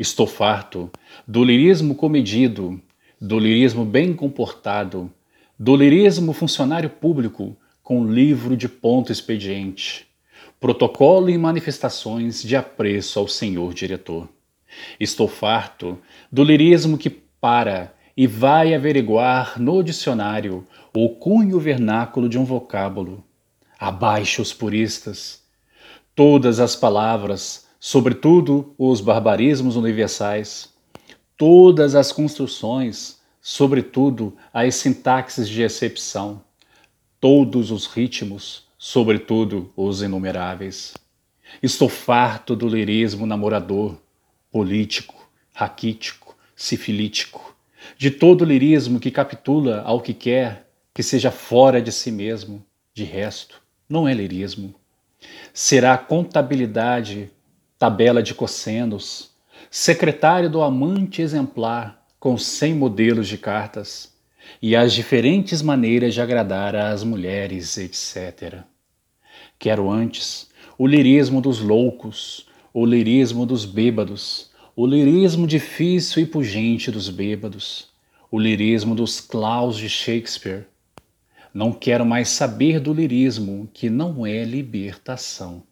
Estou farto do lirismo comedido, do lirismo bem comportado, do lirismo funcionário público com livro de ponto expediente, protocolo e manifestações de apreço ao senhor diretor. Estou farto do lirismo que para e vai averiguar no dicionário o cunho vernáculo de um vocábulo. Abaixo os puristas. Todas as palavras, sobretudo os barbarismos universais, todas as construções, sobretudo as sintaxes de excepção, todos os ritmos, sobretudo os inumeráveis. Estou farto do lirismo namorador, político, raquítico, sifilítico, de todo lirismo que capitula ao que quer que seja fora de si mesmo, de resto, não é lirismo. Será contabilidade, tabela de cossenos, secretário do amante exemplar com cem modelos de cartas e as diferentes maneiras de agradar às mulheres, etc. Quero antes o lirismo dos loucos, o lirismo dos bêbados, o lirismo difícil e pungente dos bêbados, o lirismo dos claus de Shakespeare. Não quero mais saber do lirismo que não é libertação.